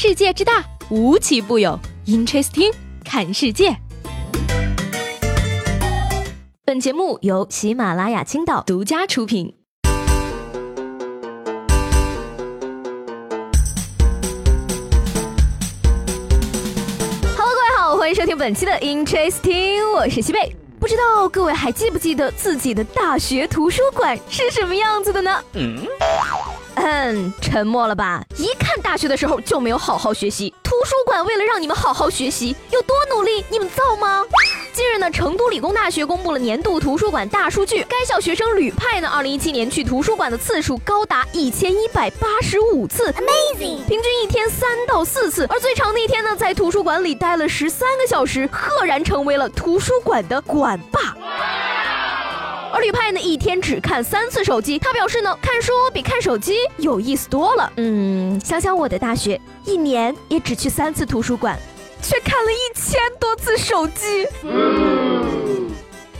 世界之大，无奇不有。Interesting，看世界。本节目由喜马拉雅青岛独家出品。Hello，各位好，欢迎收听本期的 Interesting，我是西贝。不知道各位还记不记得自己的大学图书馆是什么样子的呢？嗯。嗯，沉默了吧？一看大学的时候就没有好好学习。图书馆为了让你们好好学习，有多努力，你们造吗？近日呢，成都理工大学公布了年度图书馆大数据，该校学生旅派呢，二零一七年去图书馆的次数高达一千一百八十五次，Amazing，平均一天三到四次，而最长的一天呢，在图书馆里待了十三个小时，赫然成为了图书馆的馆霸。而吕派呢，一天只看三次手机。他表示呢，看书比看手机有意思多了。嗯，想想我的大学，一年也只去三次图书馆，却看了一千多次手机。嗯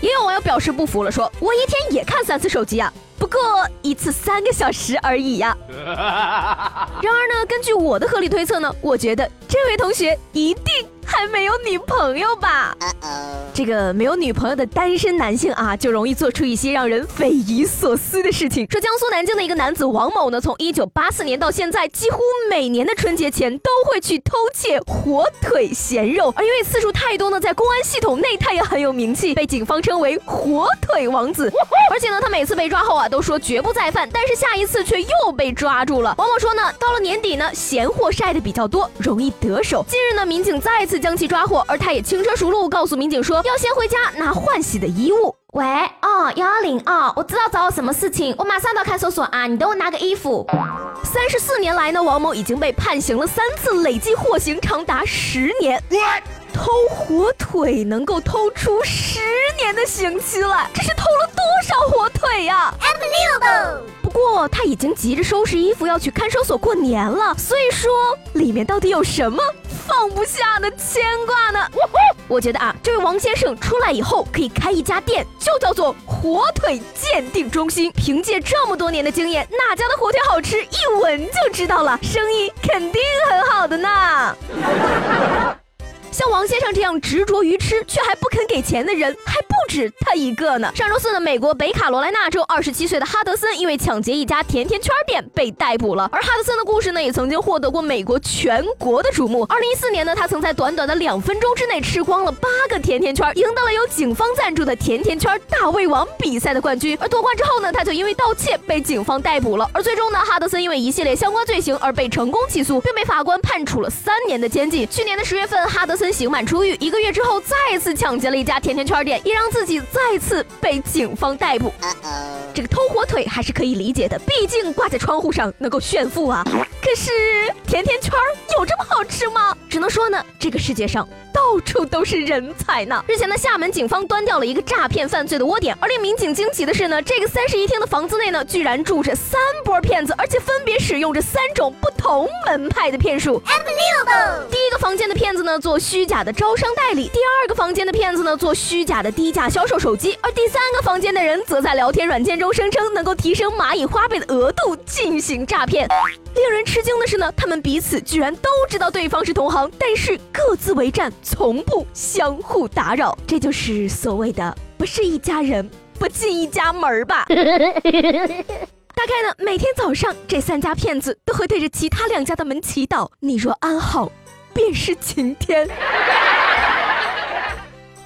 也有网友表示不服了，说我一天也看三次手机啊，不过一次三个小时而已呀。然而呢，根据我的合理推测呢，我觉得这位同学一定。还没有女朋友吧？这个没有女朋友的单身男性啊，就容易做出一些让人匪夷所思的事情。说江苏南京的一个男子王某呢，从一九八四年到现在，几乎每年的春节前都会去偷窃火腿咸肉，而因为次数太多呢，在公安系统内他也很有名气，被警方称为“火腿王子”。而且呢，他每次被抓后啊，都说绝不再犯，但是下一次却又被抓住了。王某说呢，到了年底呢，闲货晒的比较多，容易得手。近日呢，民警再次。将其抓获，而他也轻车熟路告诉民警说要先回家拿换洗的衣物。喂，哦，幺幺零，哦，我知道找我什么事情，我马上到看守所啊，你等我拿个衣服。三十四年来呢，王某已经被判刑了三次，累计获刑长达十年。偷火腿能够偷出十年的刑期来，这是偷了多少火腿呀？Unbelievable！不过他已经急着收拾衣服要去看守所过年了，所以说里面到底有什么？放不下的牵挂呢？我觉得啊，这位王先生出来以后可以开一家店，就叫做火腿鉴定中心。凭借这么多年的经验，哪家的火腿好吃，一闻就知道了，生意肯定很好的呢。像王先生这样执着于吃却还不肯给钱的人还不止他一个呢。上周四呢，美国北卡罗来纳州二十七岁的哈德森因为抢劫一家甜甜圈店被逮捕了。而哈德森的故事呢，也曾经获得过美国全国的瞩目。二零一四年呢，他曾在短短的两分钟之内吃光了八个甜甜圈，赢得了由警方赞助的甜甜圈大胃王比赛的冠军。而夺冠之后呢，他就因为盗窃被警方逮捕了。而最终呢，哈德森因为一系列相关罪行而被成功起诉，并被法官判处了三年的监禁。去年的十月份，哈德森。刑满出狱一个月之后，再次抢劫了一家甜甜圈店，也让自己再次被警方逮捕。这个偷火腿还是可以理解的，毕竟挂在窗户上能够炫富啊。可是甜甜圈有这么好吃吗？只能说呢，这个世界上。到处都是人才呢。日前呢，厦门警方端掉了一个诈骗犯罪的窝点，而令民警惊奇的是呢，这个三室一厅的房子内呢，居然住着三波骗子，而且分别使用着三种不同门派的骗术。第一个房间的骗子呢，做虚假的招商代理；第二个房间的骗子呢，做虚假的低价销售手机；而第三个房间的人则在聊天软件中声称能够提升蚂蚁花呗的额度进行诈骗。令人吃惊的是呢，他们彼此居然都知道对方是同行，但是各自为战。从不相互打扰，这就是所谓的不是一家人不进一家门吧？大概呢，每天早上这三家骗子都会对着其他两家的门祈祷：“你若安好，便是晴天。”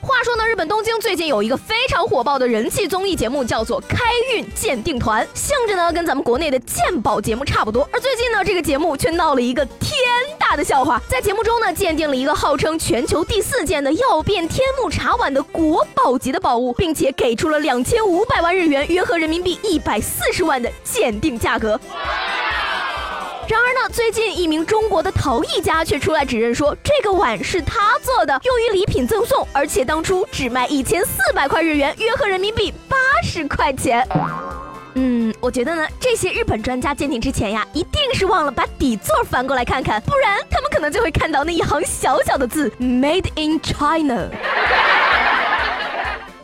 话说呢，日本东京最近有一个非常火爆的人气综艺节目，叫做《开运鉴定团》，性质呢跟咱们国内的鉴宝节目差不多。而最近呢，这个节目却闹了一个天大的笑话，在节目中呢，鉴定了一个号称全球第四件的曜变天目茶碗的国宝级的宝物，并且给出了两千五百万日元，约合人民币一百四十万的鉴定价格。然而呢，最近一名中国的陶艺家却出来指认说，这个碗是他做的，用于礼品赠送，而且当初只卖一千四百块日元，约合人民币八十块钱。嗯，我觉得呢，这些日本专家鉴定之前呀，一定是忘了把底座翻过来看看，不然他们可能就会看到那一行小小的字 “Made in China”。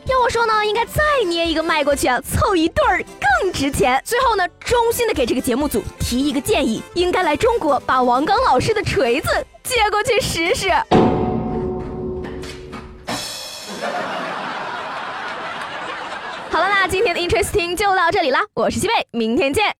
要我说呢，应该再捏一个麦过去啊，凑一对儿更值钱。最后呢，衷心的给这个节目组提一个建议，应该来中国把王刚老师的锤子借过去试试。好了，啦今天的 Interesting 就到这里啦，我是西贝，明天见。